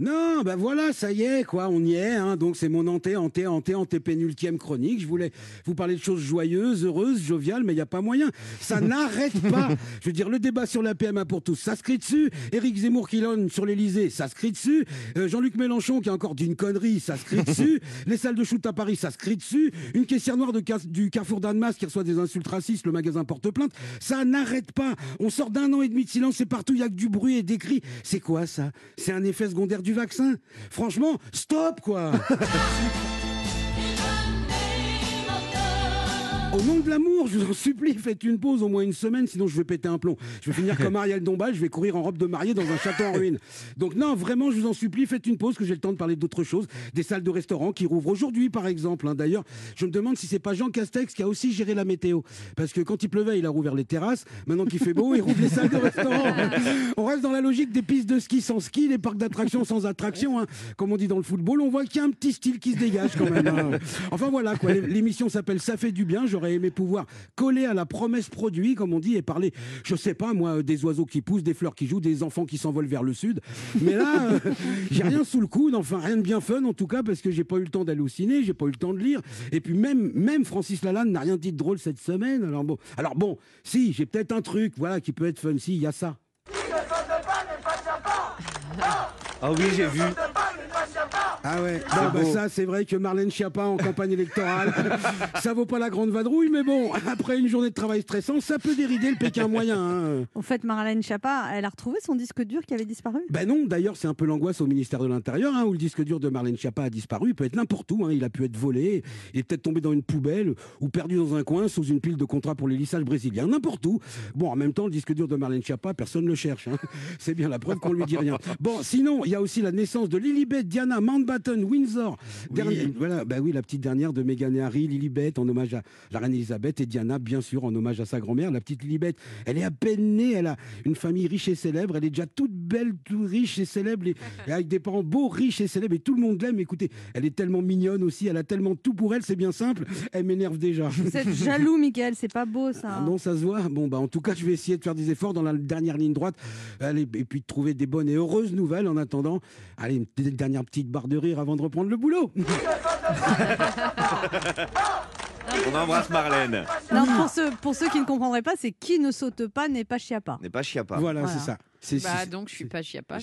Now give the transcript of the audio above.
Non, ben voilà, ça y est, quoi, on y est. Hein. Donc c'est mon anté, anté, anté, anté pénultième chronique. Je voulais vous parler de choses joyeuses, heureuses, joviales, mais il n'y a pas moyen. Ça n'arrête pas. Je veux dire, le débat sur la PMA pour tous, ça se crie dessus. Éric Zemmour qui lonne sur l'Elysée, ça se crie dessus. Euh, Jean-Luc Mélenchon qui a encore d'une connerie, ça se crie dessus. Les salles de shoot à Paris, ça se crie dessus. Une caissière noire de du Carrefour d'Annemasse qui reçoit des insultes racistes, le magasin porte plainte. Ça n'arrête pas. On sort d'un an et demi de silence et partout, il y a que du bruit et des cris. C'est quoi ça? C'est un effet secondaire du vaccin. Franchement, stop quoi Au nom de l'amour, je vous en supplie, faites une pause au moins une semaine, sinon je vais péter un plomb. Je vais finir comme Ariel Dombal, je vais courir en robe de mariée dans un château en ruine. Donc non, vraiment, je vous en supplie, faites une pause, que j'ai le temps de parler d'autres choses. Des salles de restaurant qui rouvrent aujourd'hui, par exemple. hein. D'ailleurs, je me demande si c'est pas Jean Castex qui a aussi géré la météo. Parce que quand il pleuvait, il a rouvert les terrasses. Maintenant qu'il fait beau, il rouvre les salles de restaurant. On reste dans la logique des pistes de ski sans ski, les parcs d'attractions sans attraction. hein. Comme on dit dans le football, on voit qu'il y a un petit style qui se dégage quand même. hein. Enfin voilà, quoi. L'émission s'appelle Ça fait du bien. J'aurais aimé pouvoir coller à la promesse produit, comme on dit, et parler, je sais pas moi, des oiseaux qui poussent, des fleurs qui jouent, des enfants qui s'envolent vers le sud. Mais là, euh, j'ai rien sous le coude, enfin rien de bien fun en tout cas, parce que j'ai pas eu le temps d'aller au ciné, j'ai pas eu le temps de lire. Et puis même, même Francis Lalanne n'a rien dit de drôle cette semaine. Alors bon, alors bon, si, j'ai peut-être un truc, voilà, qui peut être fun. Si, il y a ça. Ah oui, j'ai vu. Ah ouais, bon, bah ça c'est vrai que Marlène Schiappa en campagne électorale, ça vaut pas la grande vadrouille, mais bon, après une journée de travail stressant, ça peut dérider le Pékin moyen. hein. Au fait, Marlène Schiappa, elle a retrouvé son disque dur qui avait disparu? Ben non, d'ailleurs, c'est un peu l'angoisse au ministère de l'Intérieur, hein, où le disque dur de Marlène Schiappa a disparu. Il peut être n'importe où. hein. Il a pu être volé, il est peut-être tombé dans une poubelle ou perdu dans un coin sous une pile de contrats pour les lissages brésiliens. N'importe où. Bon, en même temps, le disque dur de Marlène Schiappa, personne ne le cherche. hein. C'est bien la preuve qu'on lui dit rien. Bon, sinon, il y a aussi la naissance de Lilibet Diana Mountbatten Windsor. Dernière- voilà, ben oui, la petite dernière de Meghan et Harry, Lilibet, en hommage à la reine Elisabeth, et Diana, bien sûr, en hommage à sa grand-mère. La petite Lilibet, elle est à peine née, elle a une famille riche et célèbre, elle est déjà toute belle, toute riche et célèbre, et, et avec des parents beaux, riches et célèbres, et tout le monde l'aime. Écoutez, elle est tellement mignonne aussi, elle a tellement tout pour elle, c'est bien simple, elle m'énerve déjà. Vous êtes jaloux, Michael, c'est pas beau ça. Ah non, ça se voit. Bon, bah, en tout cas, je vais essayer de faire des efforts dans la dernière ligne droite. Allez, et puis de trouver des bonnes et heureuses nouvelles en attendant. Allez, une dernière petite barre de rire avant de reprendre le boulot. On embrasse Marlène. Non, pour, ceux, pour ceux qui ne comprendraient pas, c'est qui ne saute pas n'est pas Chiappa. N'est pas Chiappa. Voilà, Voilà. c'est ça. C'est Bah c'est- donc je suis pas chiappa.